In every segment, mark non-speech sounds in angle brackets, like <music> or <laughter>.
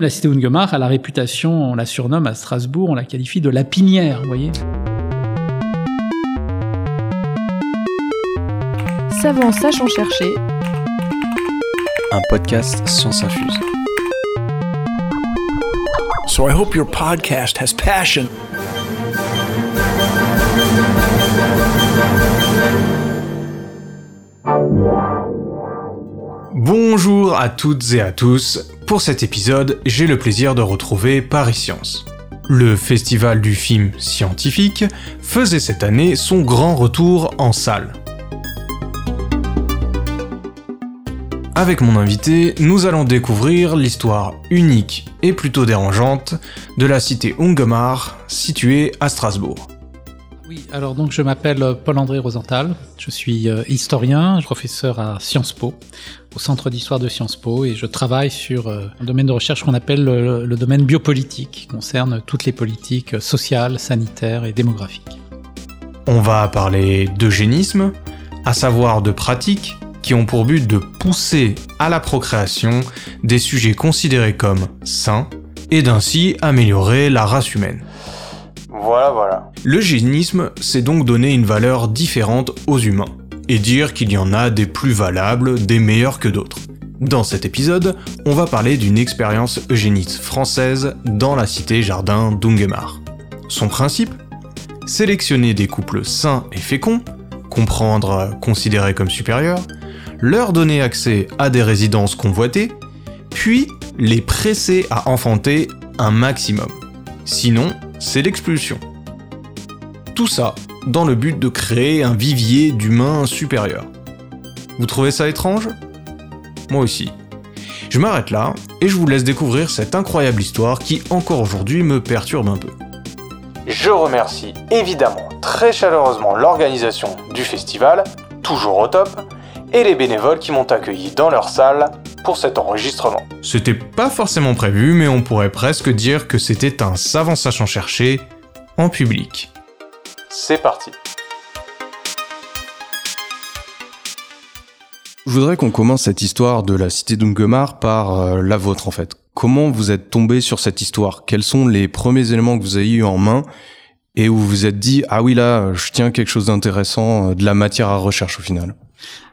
La cité Ungemar a la réputation, on la surnomme à Strasbourg, on la qualifie de la pinière, vous voyez. Savant sachant chercher. Un podcast Science Infuse. So I hope your podcast has passion. Bonjour à toutes et à tous. Pour cet épisode, j'ai le plaisir de retrouver Paris Science. Le festival du film scientifique faisait cette année son grand retour en salle. Avec mon invité, nous allons découvrir l'histoire unique et plutôt dérangeante de la cité Ungomar située à Strasbourg. Oui, alors donc je m'appelle Paul-André Rosenthal, je suis euh, historien, professeur à Sciences Po, au Centre d'histoire de Sciences Po, et je travaille sur euh, un domaine de recherche qu'on appelle le, le domaine biopolitique, qui concerne toutes les politiques sociales, sanitaires et démographiques. On va parler d'eugénisme, à savoir de pratiques qui ont pour but de pousser à la procréation des sujets considérés comme sains et d'ainsi améliorer la race humaine. Voilà, voilà. L'eugénisme, c'est donc donner une valeur différente aux humains, et dire qu'il y en a des plus valables, des meilleurs que d'autres. Dans cet épisode, on va parler d'une expérience eugéniste française dans la cité jardin d'Ungemar. Son principe? Sélectionner des couples sains et féconds, comprendre considérés comme supérieurs, leur donner accès à des résidences convoitées, puis les presser à enfanter un maximum. Sinon, c'est l'expulsion. Tout ça dans le but de créer un vivier d'humains supérieurs. Vous trouvez ça étrange? Moi aussi. Je m'arrête là et je vous laisse découvrir cette incroyable histoire qui encore aujourd'hui me perturbe un peu. Je remercie évidemment très chaleureusement l'organisation du festival, toujours au top, et les bénévoles qui m'ont accueilli dans leur salle pour cet enregistrement. C'était pas forcément prévu, mais on pourrait presque dire que c'était un savant sachant chercher en public. C'est parti. Je voudrais qu'on commence cette histoire de la cité d'Ungemar par euh, la vôtre en fait. Comment vous êtes tombé sur cette histoire? Quels sont les premiers éléments que vous avez eu en main? Et où vous vous êtes dit ah oui là je tiens quelque chose d'intéressant, euh, de la matière à recherche au final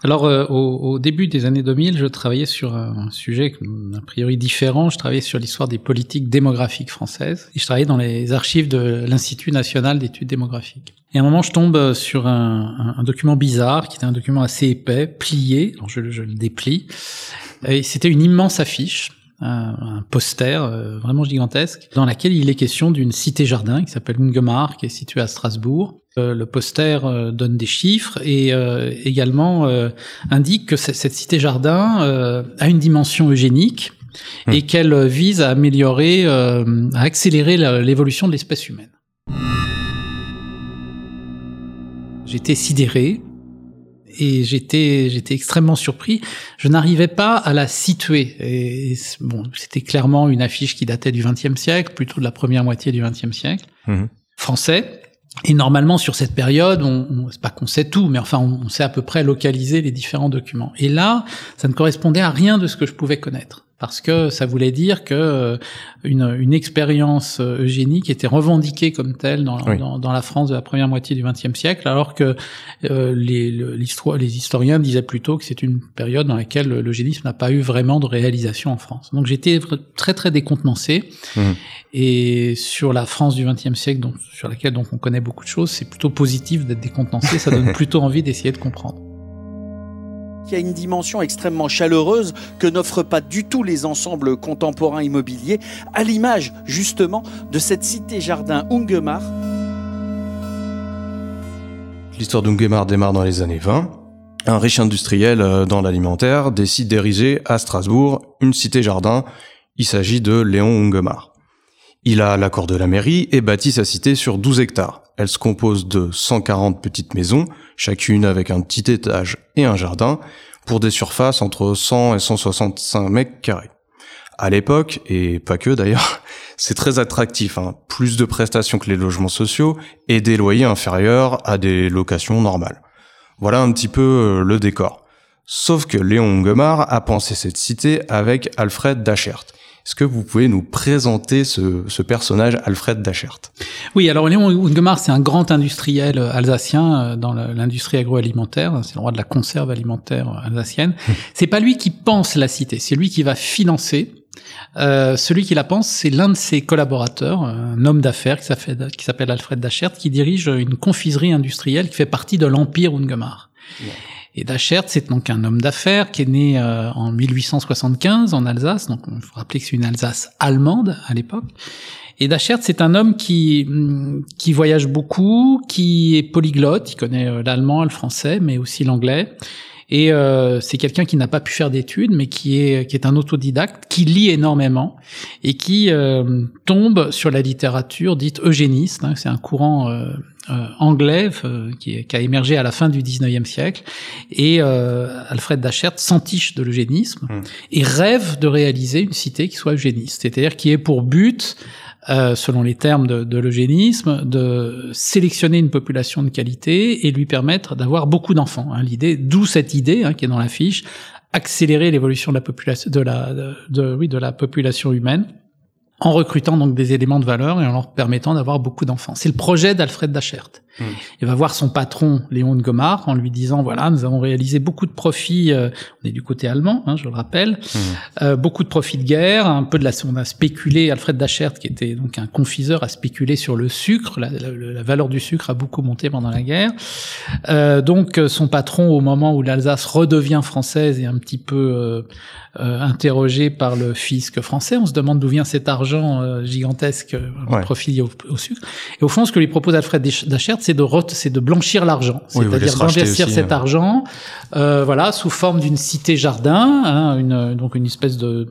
alors, euh, au, au, début des années 2000, je travaillais sur un sujet a priori différent. Je travaillais sur l'histoire des politiques démographiques françaises. Et je travaillais dans les archives de l'Institut national d'études démographiques. Et à un moment, je tombe sur un, un, un, document bizarre, qui était un document assez épais, plié. Alors, je, je le déplie. Et c'était une immense affiche un, un poster euh, vraiment gigantesque dans laquelle il est question d'une cité-jardin qui s'appelle Ungemar, qui est située à Strasbourg. Euh, le poster euh, donne des chiffres et également indique que cette cité-jardin a une dimension eugénique mmh. et qu'elle vise à améliorer, à accélérer l'évolution de l'espèce humaine. J'étais sidéré, et j'étais j'étais extrêmement surpris. Je n'arrivais pas à la situer. Et bon, c'était clairement une affiche qui datait du XXe siècle, plutôt de la première moitié du XXe siècle, mmh. français. Et normalement, sur cette période, on, on c'est pas qu'on sait tout, mais enfin, on, on sait à peu près localiser les différents documents. Et là, ça ne correspondait à rien de ce que je pouvais connaître parce que ça voulait dire que euh, une, une expérience euh, eugénique était revendiquée comme telle dans, oui. dans, dans, la France de la première moitié du XXe siècle, alors que euh, les, l'histoire, les historiens disaient plutôt que c'est une période dans laquelle l'eugénisme n'a pas eu vraiment de réalisation en France. Donc j'étais très très décontenancé, mmh. et sur la France du XXe siècle, donc, sur laquelle donc on connaît beaucoup de choses, c'est plutôt positif d'être décontenancé, ça donne <laughs> plutôt envie d'essayer de comprendre qui a une dimension extrêmement chaleureuse que n'offrent pas du tout les ensembles contemporains immobiliers, à l'image justement de cette cité-jardin Ungemar. L'histoire d'Ungemar démarre dans les années 20. Un riche industriel euh, dans l'alimentaire décide d'ériger à Strasbourg une cité-jardin. Il s'agit de Léon Ungemar. Il a l'accord de la mairie et bâtit sa cité sur 12 hectares. Elle se compose de 140 petites maisons, chacune avec un petit étage et un jardin, pour des surfaces entre 100 et 165 mètres carrés. À l'époque, et pas que d'ailleurs, <laughs> c'est très attractif, hein. plus de prestations que les logements sociaux et des loyers inférieurs à des locations normales. Voilà un petit peu euh, le décor. Sauf que Léon Ungemar a pensé cette cité avec Alfred Dachert. Est-ce que vous pouvez nous présenter ce, ce personnage, Alfred Dachert? Oui, alors Léon Ungemar, c'est un grand industriel alsacien euh, dans l'industrie agroalimentaire. C'est le roi de la conserve alimentaire alsacienne. <laughs> c'est pas lui qui pense la cité, c'est lui qui va financer euh, celui qui la pense, c'est l'un de ses collaborateurs, un homme d'affaires qui s'appelle Alfred Dachert, qui dirige une confiserie industrielle qui fait partie de l'empire Ungemar. Et Dachert, c'est donc un homme d'affaires qui est né euh, en 1875 en Alsace, donc il faut rappeler que c'est une Alsace allemande à l'époque. Et Dachert, c'est un homme qui qui voyage beaucoup, qui est polyglotte, il connaît euh, l'allemand, le français, mais aussi l'anglais. Et euh, c'est quelqu'un qui n'a pas pu faire d'études, mais qui est qui est un autodidacte, qui lit énormément et qui euh, tombe sur la littérature dite eugéniste. Hein, c'est un courant euh anglais euh, qui, qui, a émergé à la fin du 19e siècle. Et Alfred Dachert s'entiche de l'eugénisme mmh. et rêve de réaliser une cité qui soit eugéniste, c'est-à-dire qui ait pour but euh, selon les termes de, de l'eugénisme, de sélectionner une population de qualité et lui permettre d'avoir beaucoup d'enfants. Hein, l'idée, d'où cette idée hein, qui est dans la fiche, accélérer l'évolution de la population, de la, de, oui, de la population humaine en recrutant donc des éléments de valeur et en leur permettant d'avoir beaucoup d'enfants. C'est le projet d'Alfred Dachert. Hmm. Il va voir son patron Léon de Gomard en lui disant voilà nous avons réalisé beaucoup de profits. Euh, on est du côté allemand, hein, je le rappelle, hmm. euh, beaucoup de profits de guerre, un peu de la on a spéculé. Alfred Dachert qui était donc un confiseur a spéculé sur le sucre. La, la, valeur du sucre a beaucoup monté pendant la guerre. Euh, donc son patron au moment où l'Alsace redevient française et un petit peu euh, euh, interrogé par le fisc français. On se demande d'où vient cet argent euh, gigantesque euh, ouais. profilé au, au, sucre. Et au fond, ce que lui propose Alfred Dachert, c'est de, c'est de blanchir l'argent, c'est-à-dire d'investir cet hein. argent, euh, voilà, sous forme d'une cité jardin, hein, une, donc une espèce de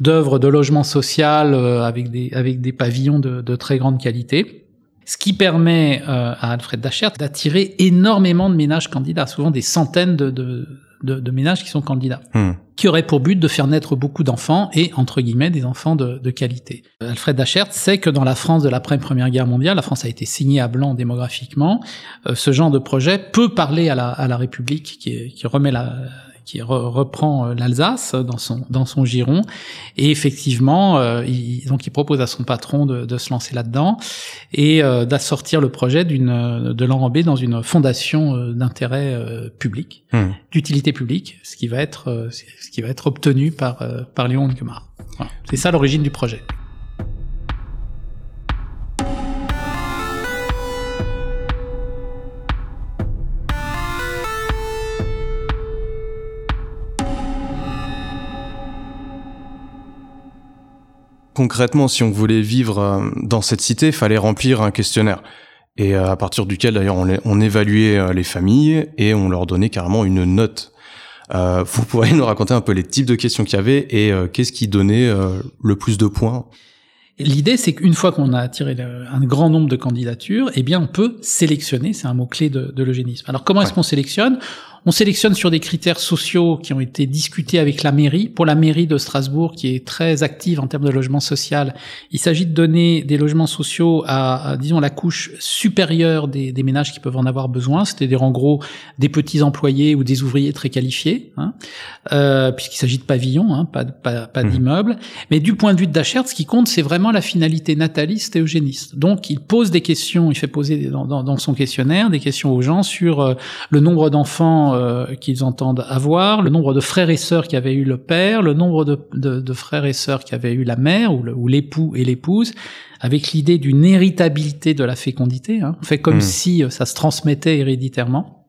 d'œuvre de logement social avec des avec des pavillons de, de très grande qualité. Ce qui permet euh, à Alfred Dachert d'attirer énormément de ménages candidats, souvent des centaines de, de, de, de ménages qui sont candidats, hmm. qui auraient pour but de faire naître beaucoup d'enfants et, entre guillemets, des enfants de, de qualité. Alfred Dachert sait que dans la France de l'après-première guerre mondiale, la France a été signée à blanc démographiquement, euh, ce genre de projet peut parler à la, à la République qui, qui remet la qui reprend euh, l'Alsace dans son dans son giron et effectivement euh, il, donc il propose à son patron de, de se lancer là-dedans et euh, d'assortir le projet d'une de l'enrober dans une fondation euh, d'intérêt euh, public mmh. d'utilité publique ce qui va être ce qui va être obtenu par par Léon Guemar voilà. c'est ça l'origine du projet concrètement, si on voulait vivre euh, dans cette cité, il fallait remplir un questionnaire. Et euh, à partir duquel, d'ailleurs, on, on, évaluait euh, les familles et on leur donnait carrément une note. Euh, vous pourriez nous raconter un peu les types de questions qu'il y avait et euh, qu'est-ce qui donnait euh, le plus de points? L'idée, c'est qu'une fois qu'on a attiré un grand nombre de candidatures, eh bien, on peut sélectionner. C'est un mot clé de, de l'eugénisme. Alors, comment ouais. est-ce qu'on sélectionne? On sélectionne sur des critères sociaux qui ont été discutés avec la mairie. Pour la mairie de Strasbourg, qui est très active en termes de logement social, il s'agit de donner des logements sociaux à, à disons, la couche supérieure des, des, ménages qui peuvent en avoir besoin, c'est-à-dire en gros des petits employés ou des ouvriers très qualifiés, hein, euh, puisqu'il s'agit de pavillons, hein, pas, pas, pas mmh. d'immeubles. Mais du point de vue de Dachert, ce qui compte, c'est vraiment la finalité nataliste et eugéniste. Donc, il pose des questions, il fait poser dans, dans, dans son questionnaire des questions aux gens sur euh, le nombre d'enfants euh, qu'ils entendent avoir, le nombre de frères et sœurs qui avaient eu le père, le nombre de, de, de frères et sœurs qui avaient eu la mère ou l'époux et l'épouse, avec l'idée d'une héritabilité de la fécondité. Hein. On fait comme mmh. si euh, ça se transmettait héréditairement.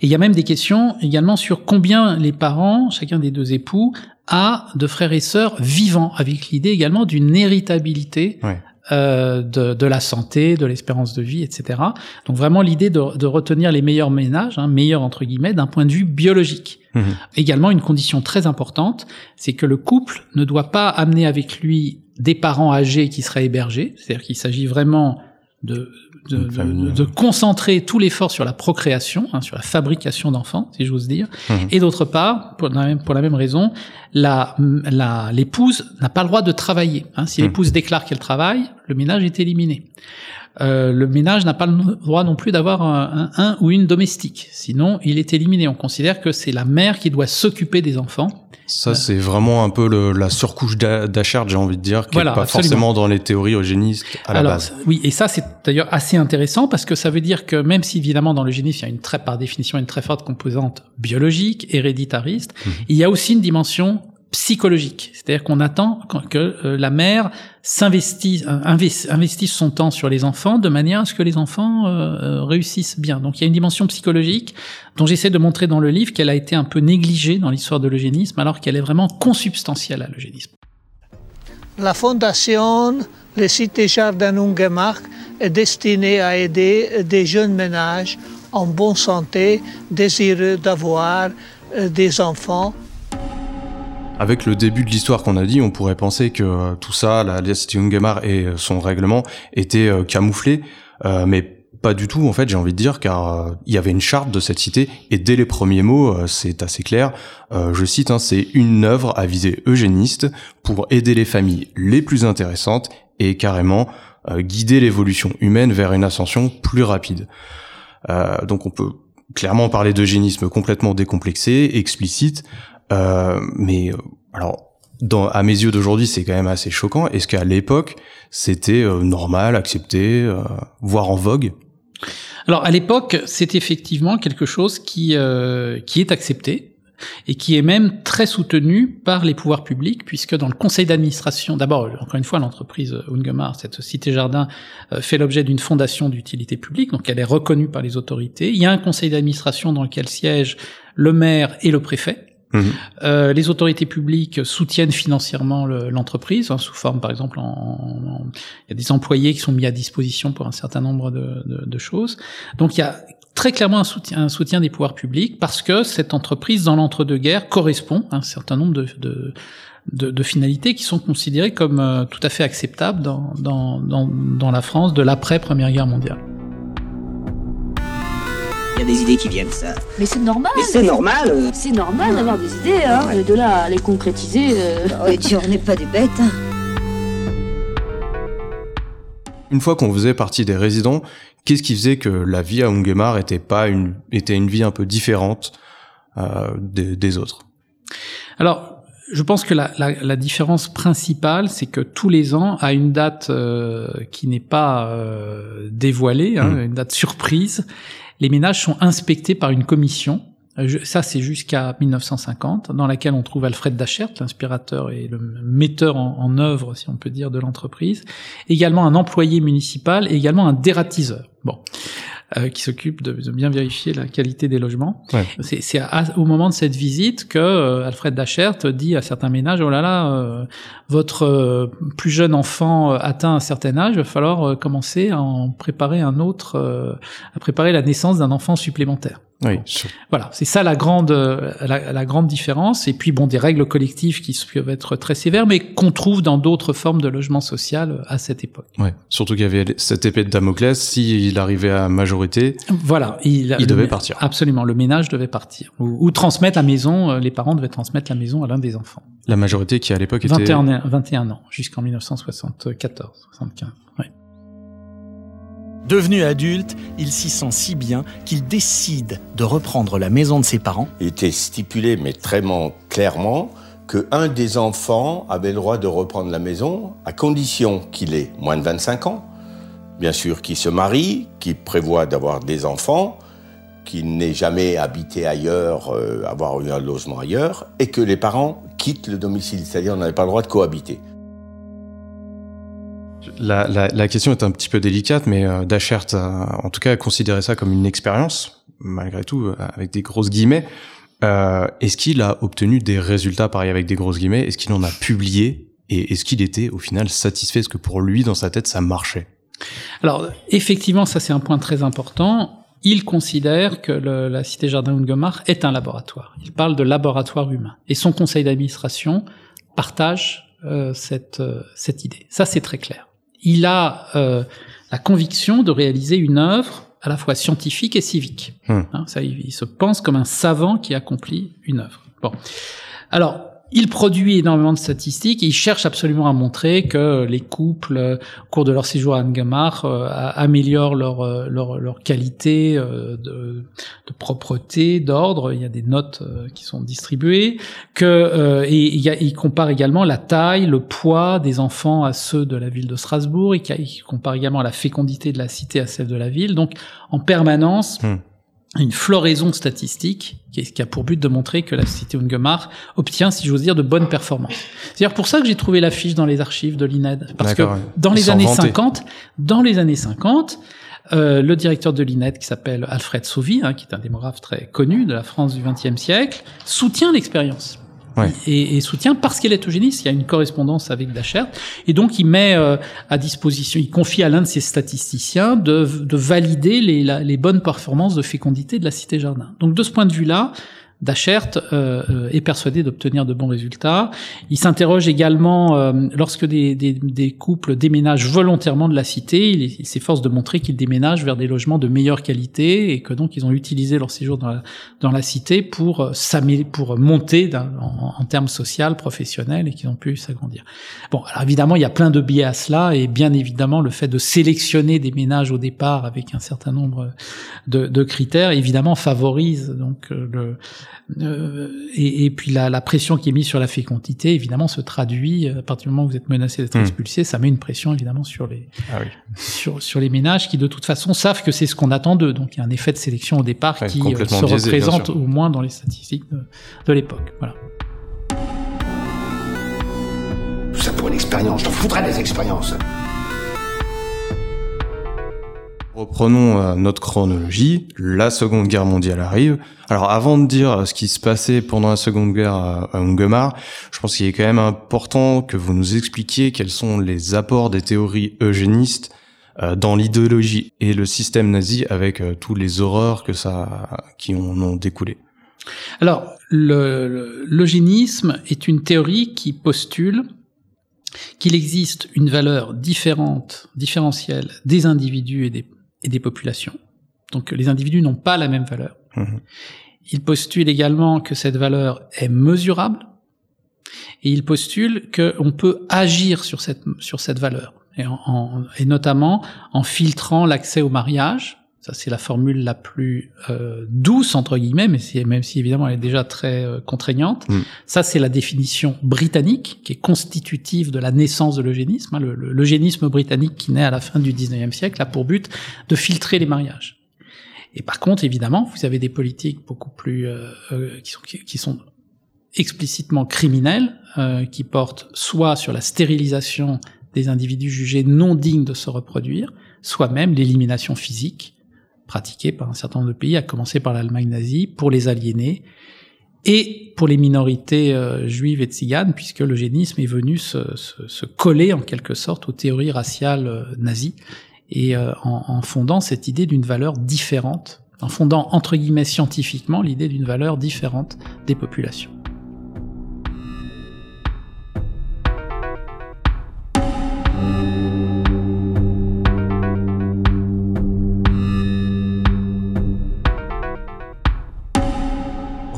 Et il y a même des questions également sur combien les parents, chacun des deux époux, a de frères et sœurs vivants, avec l'idée également d'une héritabilité ouais euh, de, de, la santé, de l'espérance de vie, etc. Donc vraiment l'idée de, de, retenir les meilleurs ménages, hein, meilleurs entre guillemets, d'un point de vue biologique. Mmh. Également une condition très importante, c'est que le couple ne doit pas amener avec lui des parents âgés qui seraient hébergés, c'est-à-dire qu'il s'agit vraiment de, de, de, de, concentrer tout l'effort sur la procréation, hein, sur la fabrication d'enfants, si j'ose dire. Mmh. Et d'autre part, pour la même, pour la même raison, la, la, l'épouse n'a pas le droit de travailler. Hein. Si mmh. l'épouse déclare qu'elle travaille, le ménage est éliminé. Euh, le ménage n'a pas le droit non plus d'avoir un, un, un, ou une domestique. Sinon, il est éliminé. On considère que c'est la mère qui doit s'occuper des enfants. Ça, c'est vraiment un peu le, la surcouche d'Achard, j'ai envie de dire, qui voilà, pas absolument. forcément dans les théories eugénistes à la base. Oui, et ça, c'est d'ailleurs assez intéressant parce que ça veut dire que même si évidemment dans l'eugénisme, il y a une très, par définition, une très forte composante biologique, héreditariste, mmh. il y a aussi une dimension psychologique. C'est-à-dire qu'on attend que euh, la mère euh, investisse son temps sur les enfants de manière à ce que les enfants euh, réussissent bien. Donc il y a une dimension psychologique dont j'essaie de montrer dans le livre qu'elle a été un peu négligée dans l'histoire de l'eugénisme alors qu'elle est vraiment consubstantielle à l'eugénisme. La fondation Le Cité Jardin Ungemark est destinée à aider des jeunes ménages en bonne santé, désireux d'avoir des enfants avec le début de l'histoire qu'on a dit, on pourrait penser que euh, tout ça, la cité Ungemar et euh, son règlement étaient euh, camouflés, mais pas du tout en fait, j'ai envie de dire, car il y avait une charte de cette cité et dès les premiers mots, c'est assez clair. je cite, hein, c'est une œuvre à visée eugéniste pour aider les familles les plus intéressantes et carrément guider l'évolution humaine vers une ascension plus rapide. donc on peut clairement parler d'eugénisme complètement décomplexé, explicite, euh, mais euh, alors, dans, à mes yeux d'aujourd'hui, c'est quand même assez choquant. Est-ce qu'à l'époque, c'était euh, normal, accepté, euh, voire en vogue? Alors, à l'époque, c'est effectivement quelque chose qui qui est accepté et qui est même très soutenu par les pouvoirs publics, puisque dans le conseil d'administration, d'abord, encore une fois, l'entreprise Ungemar, cette cité jardin, fait l'objet d'une fondation d'utilité publique, donc elle est reconnue par les autorités. Il y a un conseil d'administration dans lequel siègent le maire et le préfet. Mhm. Euh, les autorités publiques soutiennent financièrement l'entreprise, hein, sous forme, par exemple, il y a des employés qui sont mis à disposition pour un certain nombre de, de, de choses. Donc il y a très clairement un soutien, un soutien, des pouvoirs publics parce que cette entreprise, dans l'entre-deux-guerres, correspond à un certain nombre de, de de, de, finalités qui sont considérées comme euh, tout à fait acceptables dans, dans, dans, dans la France de l'après Première Guerre mondiale. Il y a des idées qui viennent, ça. Mais c'est normal. Mais c'est normal. Euh. C'est normal d'avoir des idées, hein. Ouais. De là à les concrétiser. Euh... Oh, et on n'est pas des bêtes. Hein. Une fois qu'on faisait partie des résidents, qu'est-ce qui faisait que la vie à Ungemar était pas une était une vie un peu différente euh, des, des autres? Alors, je pense que la, la, la différence principale, c'est que tous les ans, à une date euh, qui n'est pas euh, dévoilée, hein, mmh. une date surprise, les ménages sont inspectés par une commission. Euh, ça, c'est jusqu'à 1950, dans laquelle on trouve Alfred Dachert, l'inspirateur et le metteur en, en, œuvre, si on peut dire, de l'entreprise. Également un employé municipal et également un dératiseur. Bon. Euh, qui s'occupe de, de, bien vérifier la qualité des logements. Ouais. C'est au moment de cette visite que euh, Alfred Dachert dit à certains ménages oh là là, euh, votre euh, plus jeune enfant euh, atteint un certain âge, il va falloir commencer à en préparer un autre, à préparer la naissance d'un enfant supplémentaire. Oui. Voilà, c'est ça la grande la, la, grande différence. Et puis bon, des règles collectives qui peuvent être très sévères, mais qu'on trouve dans d'autres formes de logement social à cette époque. Ouais. Surtout qu'il y avait cette épée de Damoclès. S'il arrivait à majorité, voilà, il, il devait partir. Absolument, le ménage devait partir ou, ou, transmettre la maison. Les parents devaient transmettre la maison à l'un des enfants. La majorité qui à l'époque était 21, 21 ans jusqu'en 1974, 75. Ouais. Devenu adulte, il s'y sent si bien qu'il décide de reprendre la maison de ses parents. Il était stipulé, mais très clairement, qu'un des enfants avait le droit de reprendre la maison à condition qu'il ait moins de 25 ans, bien sûr qu'il se marie, qu'il prévoit d'avoir des enfants, qu'il n'ait jamais habité ailleurs, euh, avoir eu un logement ailleurs, et que les parents quittent le domicile, c'est-à-dire on n'avait pas le droit de cohabiter. La, la, la, question est un petit peu délicate, mais euh, a, en tout cas, a considéré ça comme une expérience, malgré tout, euh, avec des grosses guillemets. Euh, est-ce qu'il a obtenu des résultats, pareil, avec des grosses guillemets? Est-ce qu'il en a publié? Et est-ce qu'il était, au final, satisfait? Est-ce que pour lui, dans sa tête, ça marchait? Alors, effectivement, ça c'est un point très important. Il considère que le, la Cité Jardin Ungomar est un laboratoire. Il parle de laboratoire humain. Et son conseil d'administration partage euh, cette, euh, cette idée. Ça, c'est très clair il a euh, la conviction de réaliser une œuvre à la fois scientifique et civique. Hmm. Hein, ça, il, il, se pense comme un savant qui accomplit une œuvre. Bon, alors il produit énormément de statistiques et il cherche absolument à montrer que les couples, euh, au cours de leur séjour à Angemar, euh, améliorent leur, euh, leur, leur qualité de, de, propreté, d'ordre. Il y a des notes qui sont distribuées. Que, et y a, il, compare également la taille, le poids des enfants à ceux de la ville de Strasbourg. Il, il compare également la fécondité de la cité à celle de la ville. Donc, en permanence... Hmm une floraison statistique qui a pour but de montrer que la cité Ungemar obtient, si j'ose dire, de bonnes performances. C'est d'ailleurs pour ça que j'ai trouvé l'affiche dans les archives de l'INED. Parce que dans les années 50, dans les années 50, euh, le directeur de l'INED, qui s'appelle Alfred Sauvy, hein, qui est un démographe très connu de la France du XXe siècle, soutient l'expérience et, et, soutient parce qu'elle est eugéniste. Il y a une correspondance avec Dachert. Et donc, il met euh, à disposition, il confie à l'un de ses statisticiens de, de valider les, les bonnes performances de fécondité de la cité jardin. Donc, de ce point de vue-là, Dachert euh, euh, est persuadé d'obtenir de bons résultats. Il s'interroge également euh, lorsque des, des, des, couples déménagent volontairement de la cité, il, s'efforce de montrer qu'ils déménagent vers des logements de meilleure qualité et que donc ils ont utilisé leur séjour dans la, dans la cité pour euh, pour monter en, en, termes social, professionnels et qu'ils ont pu s'agrandir. Bon, alors évidemment il y a plein de biais à cela et bien évidemment le fait de sélectionner des ménages au départ avec un certain nombre de, de critères évidemment favorise donc le euh, et, et, puis la, la, pression qui est mise sur la fécondité, évidemment, se traduit à partir du moment où vous êtes menacé d'être hmm. expulsé, ça met une pression évidemment sur les ah oui. sur, sur les ménages qui de toute façon savent que c'est ce qu'on attend d'eux. Donc il y a un effet de sélection au départ qui euh, se représente au moins dans les statistiques de, de l'époque. Voilà. Tout ça pour une expérience, j'en foutrais des expériences. Reprenons euh, notre chronologie. La Seconde Guerre mondiale arrive. Alors avant de dire ce qui se passait pendant la Seconde Guerre à Ungemar, je pense qu'il est quand même important que vous nous expliquiez quels sont les apports des théories eugénistes euh, dans l'idéologie et le système nazi avec euh, tous les horreurs que ça qui en ont découlé. Alors, l'eugénisme est une théorie qui postule qu'il existe une valeur différente, différentielle des individus et des et des populations. Donc les individus n'ont pas la même valeur. Mhm. Il postule également que cette valeur est mesurable et il postule qu'on peut agir sur cette, sur cette valeur et, et notamment en filtrant l'accès au mariage ça, c'est la formule la plus euh, douce, entre guillemets, mais même si évidemment elle est déjà très euh, contraignante. Mm. Ça, c'est la définition britannique, qui est constitutive de la naissance de l'eugénisme. Hein, l'eugénisme britannique qui naît à la fin du 19e siècle a pour but de filtrer les mariages. Et par contre, évidemment, vous avez des politiques beaucoup plus... Euh, qui, sont, qui, sont explicitement criminelles, qui portent soit sur la stérilisation des individus jugés non dignes de se reproduire, soit même l'élimination physique pratiquée par un certain nombre de pays, à commencer par l'Allemagne nazie, pour les aliénés et pour les minorités euh, juives et tziganes, puisque l'eugénisme est venu se, coller en quelque sorte aux théories raciales euh, nazies, et euh, en, en, fondant cette idée d'une valeur différente, en fondant entre guillemets scientifiquement l'idée d'une valeur différente des populations.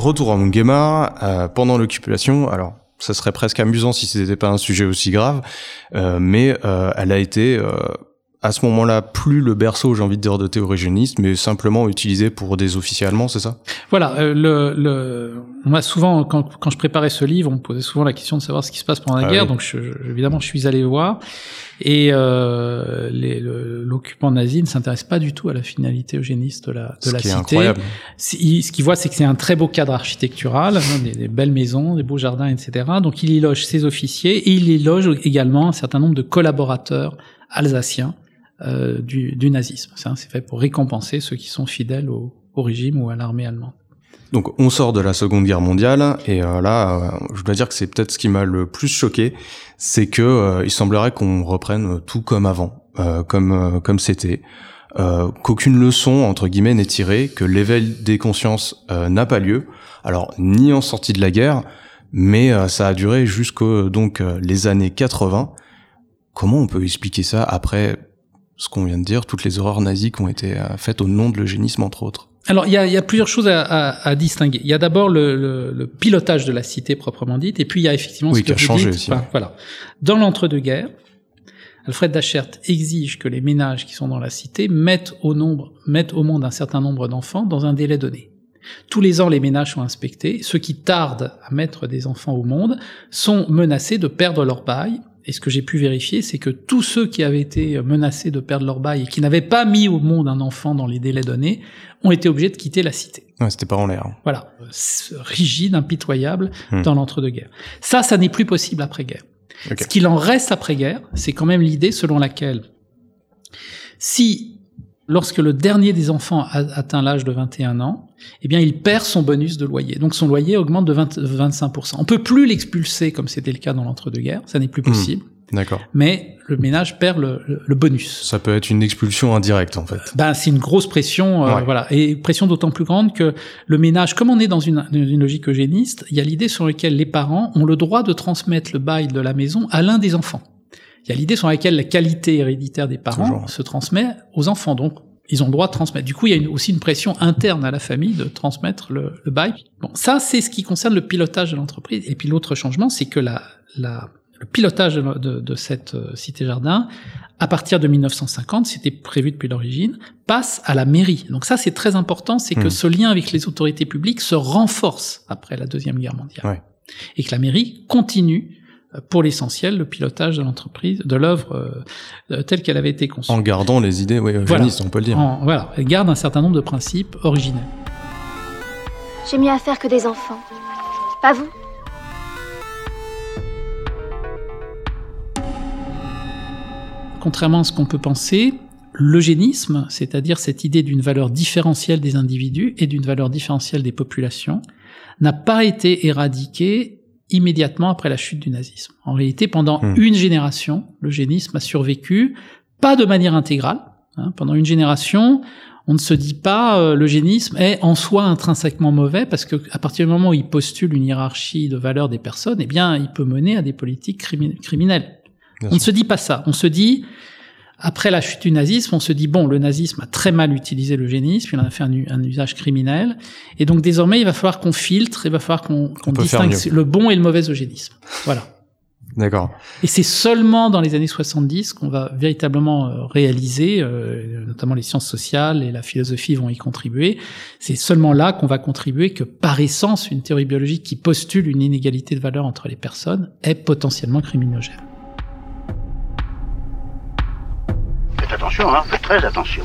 Retour à Mungema, euh, pendant l'occupation, alors ça serait presque amusant si ce n'était pas un sujet aussi grave, euh, mais euh, elle a été à ce moment-là plus le berceau, j'ai envie de dire, de théorégénistes, mais simplement utilisé pour des officiers allemands, c'est ça? Voilà. Euh, le, le, on souvent, quand, quand, je préparais ce livre, on me posait souvent la question de savoir ce qui se passe pendant la ah guerre. Donc, je, évidemment, je suis allé voir. Et euh, l'occupant nazi ne s'intéresse pas du tout à la finalité eugéniste de la, de la cité. Incroyable. ce qu'il voit, c'est que c'est un très beau cadre architectural, hein, des, des, belles maisons, des beaux jardins, etc. Donc, il y loge ses officiers et il y loge également un certain nombre de collaborateurs alsaciens euh, du, du, nazisme. C'est fait pour récompenser ceux qui sont fidèles au, au régime ou à l'armée allemande. Donc on sort de la Seconde Guerre mondiale et euh, là, euh, je dois dire que c'est peut-être ce qui m'a le plus choqué, c'est que euh, il semblerait qu'on reprenne tout comme avant, comme comme c'était, qu'aucune leçon entre guillemets n'est tirée, que l'éveil des consciences n'a pas lieu. Alors ni en sortie de la guerre, mais ça a duré jusqu'aux donc les années 80. Comment on peut expliquer ça après ce qu'on vient de dire, toutes les horreurs nazies qui ont été euh, faites au nom de l'eugénisme, entre autres. Alors, il y a, il y a plusieurs choses à, à, à distinguer. Il y a d'abord le, le, le, pilotage de la cité proprement dite, et puis il y a effectivement oui, ce qui a changé dites, aussi. enfin, voilà. Dans l'entre-deux-guerres, Alfred Dachert exige que les ménages qui sont dans la cité mettent au nombre, mettent au monde un certain nombre d'enfants dans un délai donné. Tous les ans, les ménages sont inspectés. Ceux qui tardent à mettre des enfants au monde sont menacés de perdre leur bail. Et ce que j'ai pu vérifier, c'est que tous ceux qui avaient été menacés de perdre leur bail et qui n'avaient pas mis au monde un enfant dans les délais donnés ont été obligés de quitter la cité. Ouais, c'était pas en l'air. Voilà, rigide, impitoyable Hmm. dans l'entre-deux-guerres. Ça, ça n'est plus possible après-guerre. Ce qu'il en reste après-guerre, c'est quand même l'idée selon laquelle si, lorsque le dernier des enfants a atteint l'âge de 21 ans, eh bien, il perd son bonus de loyer. Donc, son loyer augmente de 20 de 25%. On peut plus l'expulser comme c'était le cas dans l'entre-deux-guerres. Ça n'est plus Hmm. possible. D'accord. Mais le ménage perd le, le- le bonus. Ça peut être une expulsion indirecte en fait. Ben, c'est une grosse pression, euh, Ouais. voilà, et pression d'autant plus grande que le ménage, comme on est dans une, une logique eugéniste, il y a l'idée sur laquelle les parents ont le droit de transmettre le bail de la maison à l'un des enfants. Il y a l'idée sur laquelle la qualité héréditaire des parents Toujours. se transmet aux enfants, donc ils ont le droit de transmettre. Du coup, il y a une- aussi une pression interne à la famille de transmettre le, le bail. Bon, ça, c'est ce qui concerne le pilotage de l'entreprise. Et puis l'autre changement, c'est que la, la, le pilotage de, de- de cette euh, cité-jardin, à partir de 1950, c'était prévu depuis l'origine, passe à la mairie. Donc ça, c'est très important, c'est que Hmm. ce lien avec les autorités publiques se renforce après la Deuxième Guerre mondiale. Ouais. Et que la mairie continue, pour l'essentiel, le pilotage de l'entreprise, de l'œuvre euh, euh, telle qu'elle avait été conçue. En gardant les idées ouais, Voilà. eugénistes, on peut le dire. En- voilà, elle garde un certain nombre de principes originels. J'ai mieux à faire que des enfants. Pas vous? Contrairement à ce qu'on peut penser, l'eugénisme, c'est-à-dire cette idée d'une valeur différentielle des individus et d'une valeur différentielle des populations, n'a pas été éradiqué immédiatement après la chute du nazisme. En réalité, pendant Hmm. une génération, l'eugénisme a survécu, pas de manière intégrale. hein. pendant une génération, on ne se dit pas euh, l'eugénisme est en soi intrinsèquement mauvais parce que à partir du moment où il postule une hiérarchie de valeurs des personnes, eh bien, il peut mener à des politiques crimi- criminelles. Bien on ne se dit pas ça. On se dit, après la chute du nazisme, on se dit, bon, le nazisme a très mal utilisé l'eugénisme, il en a fait un, usage criminel, et donc désormais, il va falloir qu'on filtre, il va falloir qu'on distingue le bon et le mauvais eugénisme. Voilà. D'accord. Et c'est seulement dans les années 70 qu'on va véritablement euh, réaliser, euh, notamment les sciences sociales et la philosophie vont y contribuer, c'est seulement là qu'on va contribuer que par essence, une théorie biologique qui postule une inégalité de valeur entre les personnes est potentiellement criminogène. Attention, hein, faites très attention.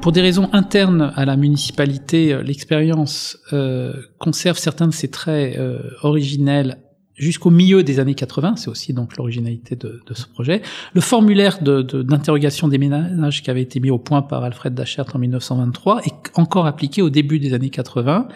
Pour des raisons internes à la municipalité, euh, l'expérience euh, conserve certains de ses traits euh, originels jusqu'au milieu des années 80, c'est aussi donc l'originalité de, de ce projet. Le formulaire de- de- d'interrogation des ménages qui avait été mis au point par Alfred Dachert en 1923 est encore appliqué au début des années 80.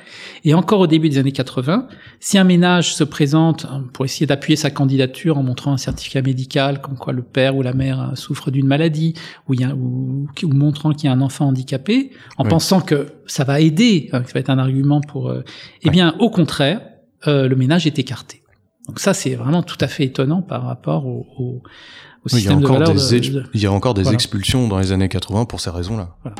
Et encore au début des années 80, si un ménage se présente euh, pour essayer d'appuyer sa candidature en montrant un certificat médical, comme quoi le père ou la mère euh, souffre d'une maladie, ou, il y a, ou, ou montrant qu'il y a un enfant handicapé, en Oui. pensant que ça va aider, hein, que ça va être un argument pour... euh, eh bien, au contraire, euh, le ménage est écarté. Donc ça, c'est vraiment tout à fait étonnant par rapport au, au, au Oui, il y a système de des, de- il y a encore des Voilà. expulsions dans les années 80 pour ces raisons-là. Voilà.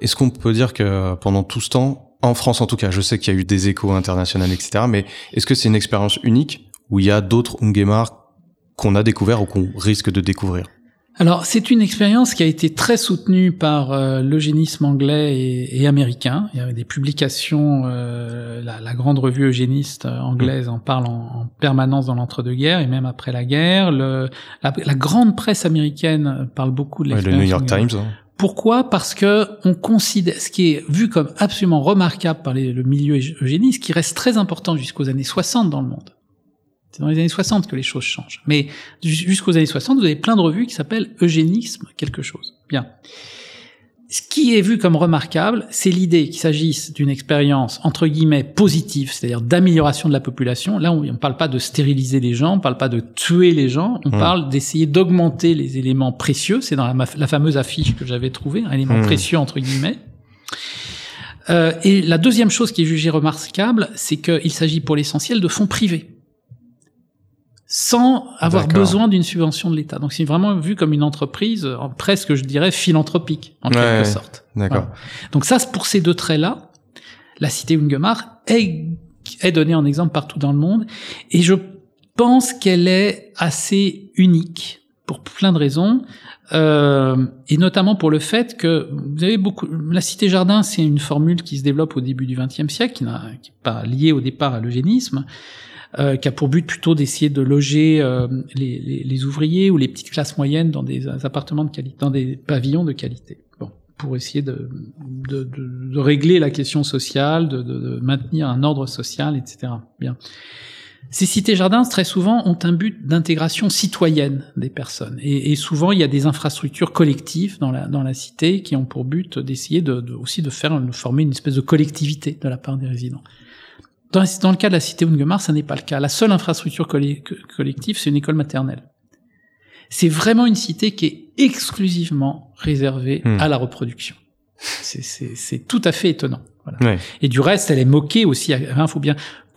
Est-ce qu'on peut dire que pendant tout ce temps, en France en tout cas, je sais qu'il y a eu des échos internationaux, etc., mais est-ce que c'est une expérience unique où il y a d'autres Ungemar qu'on a découvert ou qu'on risque de découvrir? Alors, c'est une expérience qui a été très soutenue par euh, l'eugénisme anglais et, et américain. Il y avait des publications, euh, la, la grande revue eugéniste euh, anglaise en parle en, en permanence dans l'entre-deux-guerres et même après la guerre. Le, la, la grande presse américaine parle beaucoup de Ouais, Le l'expérience. New York. Times. hein. Pourquoi? Parce que on considère ce qui est vu comme absolument remarquable par le milieu eugéniste, qui reste très important jusqu'aux années 60 dans le monde. C'est dans les années 60 que les choses changent. Mais ju- jusqu'aux années 60, vous avez plein de revues qui s'appellent eugénisme quelque chose. Bien. Ce qui est vu comme remarquable, c'est l'idée qu'il s'agisse d'une expérience entre guillemets positive, c'est-à-dire d'amélioration de la population. Là, on ne parle pas de stériliser les gens, on ne parle pas de tuer les gens, on Mmh. parle d'essayer d'augmenter les éléments précieux. C'est dans la, la fameuse affiche que j'avais trouvée, un élément Mmh. précieux entre guillemets. Euh, et la deuxième chose qui est jugée remarquable, c'est qu'il s'agit pour l'essentiel de fonds privés sans avoir besoin d'une subvention de l'État. Donc c'est vraiment vu comme une entreprise presque, je dirais, philanthropique en Ouais, quelque sorte. D'accord. Voilà. Donc ça, pour ces deux traits-là, la cité Ungemar est, est donnée en exemple partout dans le monde, et je pense qu'elle est assez unique pour plein de raisons, euh, et notamment pour le fait que vous avez beaucoup. La cité jardin, c'est une formule qui se développe au début du XXe siècle, qui n'est pas liée au départ à l'eugénisme, euh, qui a pour but plutôt d'essayer de loger euh, les, les, les ouvriers ou les petites classes moyennes dans des appartements de qualité, dans des pavillons de qualité. Bon, pour essayer de, de, de, de régler la question sociale, de, maintenir un ordre social, etc. Bien. Ces cités-jardins, très souvent, ont un but d'intégration citoyenne des personnes. Et, et, souvent, il y a des infrastructures collectives dans la, dans la cité qui ont pour but d'essayer de, de, aussi de faire, de former une espèce de collectivité de la part des résidents. Dans, dans le cas de la cité Ungemar, ça n'est pas le cas. La seule infrastructure collective, c'est une école maternelle. C'est vraiment une cité qui est exclusivement réservée Hmm. à la reproduction. C'est tout à fait étonnant. Voilà. Ouais. Et du reste, elle est moquée aussi. Hein, faut bien.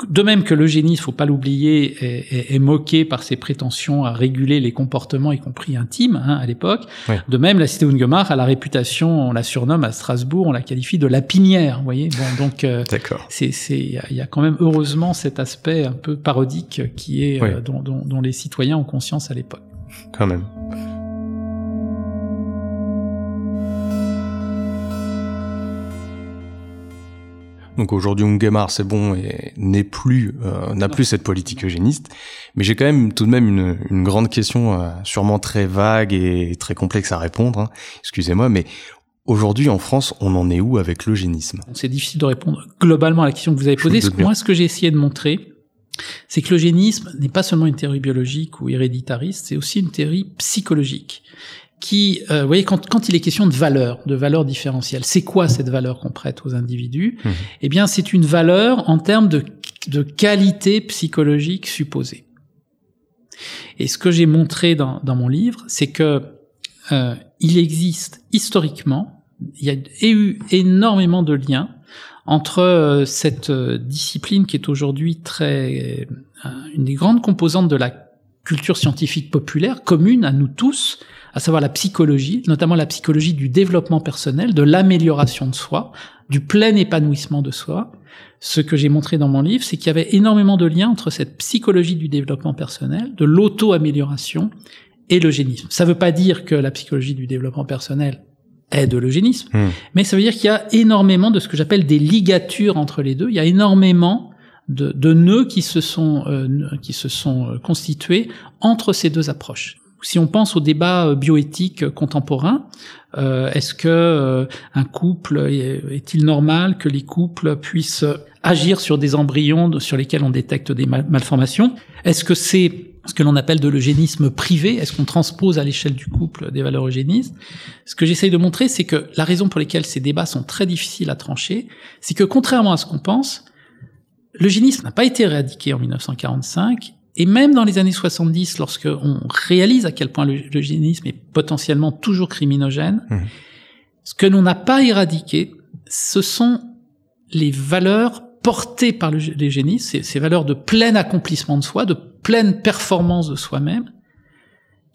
De même que l'eugénie, faut pas l'oublier, est, est, est, moquée par ses prétentions à réguler les comportements, y compris intimes, hein, à l'époque. Ouais. De même, la cité Ungemar a la réputation, on la surnomme à Strasbourg, on la qualifie de lapinière. Vous voyez. Bon, donc, euh, c'est, c'est, il y a quand même heureusement cet aspect un peu parodique qui est Ouais. euh, dont, dont, dont les citoyens ont conscience à l'époque. Quand même. Donc aujourd'hui, Ungemar, c'est bon et n'est plus, euh, n'a plus cette politique eugéniste. Mais j'ai quand même tout de même une, une grande question, euh, sûrement très vague et très complexe à répondre. hein. Excusez-moi, mais aujourd'hui en France, on en est où avec l'eugénisme? C'est difficile de répondre globalement à la question que vous avez posée. Moi, ce que j'ai essayé de montrer, c'est que l'eugénisme n'est pas seulement une théorie biologique ou héréditariste, c'est aussi une théorie psychologique qui, euh, vous voyez, quand, quand il est question de valeur, de valeur différentielle, c'est quoi cette valeur qu'on prête aux individus? Mhm. Eh bien, c'est une valeur en termes de, de qualité psychologique supposée. Et ce que j'ai montré dans, dans mon livre, c'est que euh, il existe historiquement, il y a eu énormément de liens entre euh, cette euh, discipline qui est aujourd'hui très euh, une des grandes composantes de la culture scientifique populaire commune à nous tous, à savoir la psychologie, notamment la psychologie du développement personnel, de l'amélioration de soi, du plein épanouissement de soi. Ce que j'ai montré dans mon livre, c'est qu'il y avait énormément de liens entre cette psychologie du développement personnel, de l'auto-amélioration et l'eugénisme. Ça ne veut pas dire que la psychologie du développement personnel est de l'eugénisme, Hmm. mais ça veut dire qu'il y a énormément de ce que j'appelle des ligatures entre les deux. Il y a énormément de, de nœuds qui se sont euh, qui se sont euh, constitués entre ces deux approches. Si on pense au débat euh, bioéthique contemporain, euh, est-ce que euh, un couple est- est-il normal que les couples puissent agir sur des embryons sur lesquels on détecte des mal- malformations? Est-ce que c'est ce que l'on appelle de l'eugénisme privé? Est-ce qu'on transpose à l'échelle du couple des valeurs eugénistes? Ce que j'essaye de montrer, c'est que la raison pour laquelle ces débats sont très difficiles à trancher, c'est que contrairement à ce qu'on pense, l'eugénisme n'a pas été éradiqué en 1945, et même dans les années 70, lorsque on réalise à quel point le- l'eugénisme est potentiellement toujours criminogène, Mhm. ce que l'on n'a pas éradiqué, ce sont les valeurs portées par l'eugénisme, ces, ces valeurs de plein accomplissement de soi, de pleine performance de soi-même,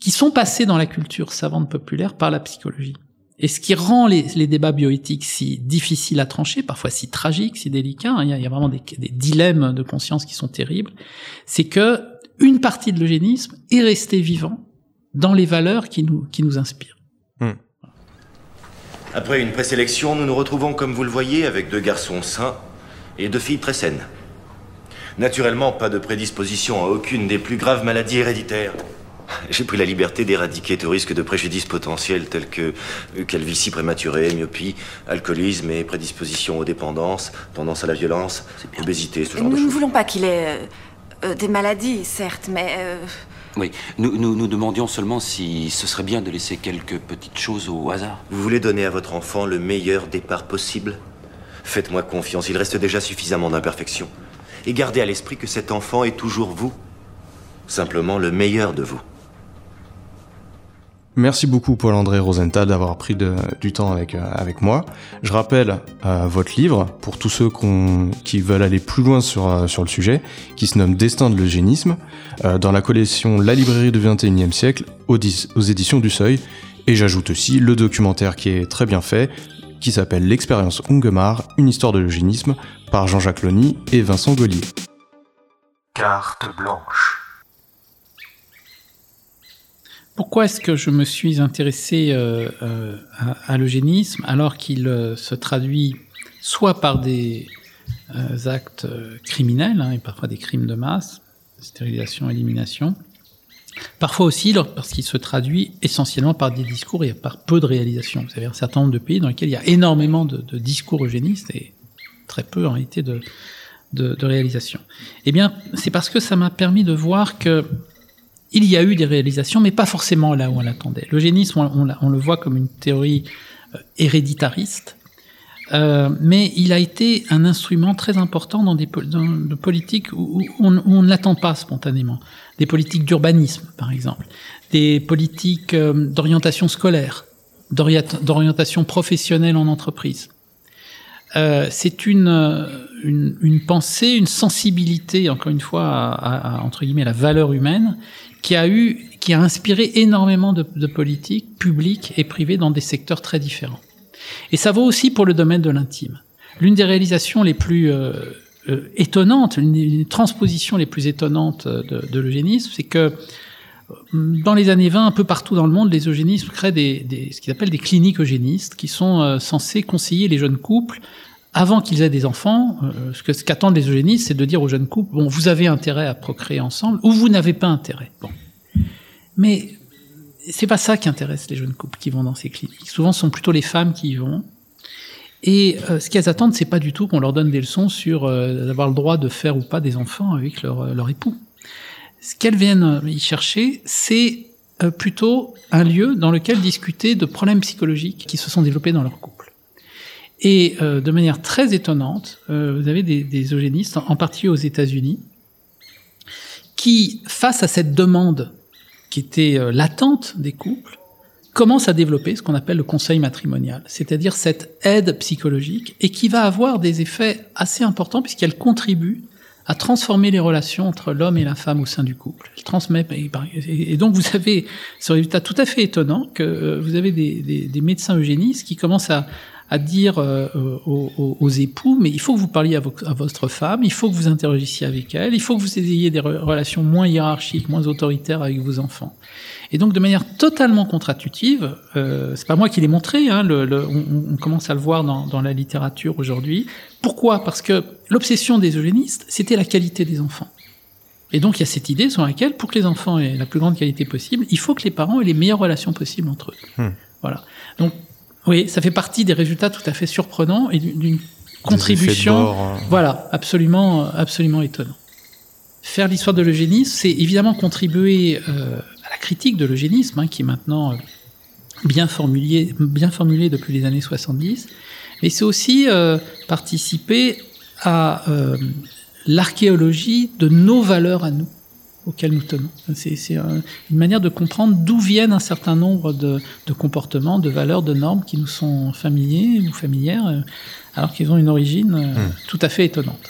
qui sont passées dans la culture savante populaire par la psychologie. Et ce qui rend les, les débats bioéthiques si difficiles à trancher, parfois si tragiques, si délicats, hein, il y, a, il y a vraiment des, des dilemmes de conscience qui sont terribles, c'est que une partie de l'eugénisme est restée vivant dans les valeurs qui nous, qui nous inspirent. Après une présélection, nous nous retrouvons, comme vous le voyez, avec deux garçons sains et deux filles très saines. Naturellement, pas de prédisposition à aucune des plus graves maladies héréditaires. <laughs> J'ai pris la liberté d'éradiquer tout risque de préjudice potentiel tels que euh, calvitie prématurée, myopie, alcoolisme et prédisposition aux dépendances, tendance à la violence, obésité, ce genre Nous de ne choses. voulons pas qu'il ait euh, euh, des maladies, certes, mais... euh, Oui, nous, nous nous demandions seulement si ce serait bien de laisser quelques petites choses au hasard. Vous voulez donner à votre enfant le meilleur départ possible? Faites-moi confiance, il reste déjà suffisamment d'imperfections. Et gardez à l'esprit que cet enfant est toujours vous. Simplement le meilleur de vous. Merci beaucoup Paul-André Rosenthal d'avoir pris du temps avec, euh, avec moi. Je rappelle euh, votre livre, pour tous ceux qui veulent aller plus loin sur, euh, sur le sujet, qui se nomme Destin de l'eugénisme, dans la collection La librairie du XXIe siècle, aux, éditions du Seuil. Et j'ajoute aussi le documentaire qui est très bien fait, qui s'appelle L'expérience Ungemar, une histoire de l'eugénisme, par Jean-Jacques Lony et Vincent Gaulier. Carte blanche. Pourquoi est-ce que je me suis intéressé euh, euh, à, l'eugénisme alors qu'il euh, se traduit soit par des actes criminels hein, et parfois des crimes de masse, stérilisation, élimination, parfois aussi parce qu'il se traduit essentiellement par des discours et par peu de réalisations. Vous avez un certain nombre de pays dans lesquels il y a énormément de, de discours eugénistes et très peu en réalité de, de, de réalisations. Eh bien, c'est parce que ça m'a permis de voir que il y a eu des réalisations, mais pas forcément là où on l'attendait. L'eugénisme, on, on le voit comme une théorie euh, héreditariste, euh, mais il a été un instrument très important dans des politiques où, on, ne l'attend pas spontanément. Des politiques d'urbanisme, par exemple, des politiques euh, d'orientation scolaire, d'orienta- d'orientation professionnelle en entreprise. Euh, c'est une, euh, une, une pensée, une sensibilité, encore une fois, à, à- à, entre guillemets, la valeur humaine, qui a eu, qui a inspiré énormément de, de politiques publiques et privées dans des secteurs très différents. Et ça vaut aussi pour le domaine de l'intime. L'une des réalisations les plus euh, euh, étonnantes, l'une des transpositions les plus étonnantes de, de l'eugénisme, c'est que dans les années 20, un peu partout dans le monde, les eugénismes créent des, des, ce qu'ils appellent des cliniques eugénistes, qui sont euh, censés conseiller les jeunes couples avant qu'ils aient des enfants. Euh, ce que ce qu'attendent les eugénistes, c'est de dire aux jeunes couples bon, vous avez intérêt à procréer ensemble ou vous n'avez pas intérêt. Bon, mais c'est pas ça qui intéresse les jeunes couples qui vont dans ces cliniques. Souvent, ce sont plutôt les femmes qui y vont. Et euh, ce qu'elles attendent, c'est pas du tout qu'on leur donne des leçons sur euh, d'avoir le droit de faire ou pas des enfants avec leur, leur époux. Ce qu'elles viennent euh, y chercher, c'est euh, plutôt un lieu dans lequel discuter de problèmes psychologiques qui se sont développés dans leur couple. Et euh, de manière très étonnante, vous avez des, des eugénistes, en, en particulier aux États-Unis, qui, face à cette demande qui était euh, latente des couples, commencent à développer ce qu'on appelle le conseil matrimonial, c'est-à-dire cette aide psychologique, et qui va avoir des effets assez importants puisqu'elle contribue à transformer les relations entre l'homme et la femme au sein du couple. Elle transmet, et donc vous avez ce résultat tout à fait étonnant que euh, vous avez des, médecins eugénistes qui commencent à, dire euh, aux, époux, mais il faut que vous parliez à, vo à, votre femme, il faut que vous interagissiez avec elle, il faut que vous ayez des re relations moins hiérarchiques, moins autoritaires avec vos enfants. Et donc de manière totalement contre-intuitive, euh, c'est pas moi qui l'ai montré, hein, le, le, on, on, commence à le voir dans, dans la littérature aujourd'hui. Pourquoi? Parce que l'obsession des eugénistes, c'était la qualité des enfants. Et donc il y a cette idée sur laquelle, pour que les enfants aient la plus grande qualité possible, il faut que les parents aient les meilleures relations possibles entre eux. Hmm. Voilà. Donc oui, ça fait partie des résultats tout à fait surprenants et d'une contribution, bord, hein. voilà, absolument, absolument étonnant. Faire l'histoire de l'eugénisme, c'est évidemment contribuer euh, critique de l'eugénisme, hein, qui est maintenant euh, bien formulé, bien depuis les années 70, mais c'est aussi euh, participer à euh, l'archéologie de nos valeurs à nous auxquels nous tenons. C'est une manière de comprendre d'où viennent un certain nombre de, de, comportements, de valeurs, de normes qui nous sont familiers ou familières, alors qu'ils ont une origine mmh. tout à fait étonnante.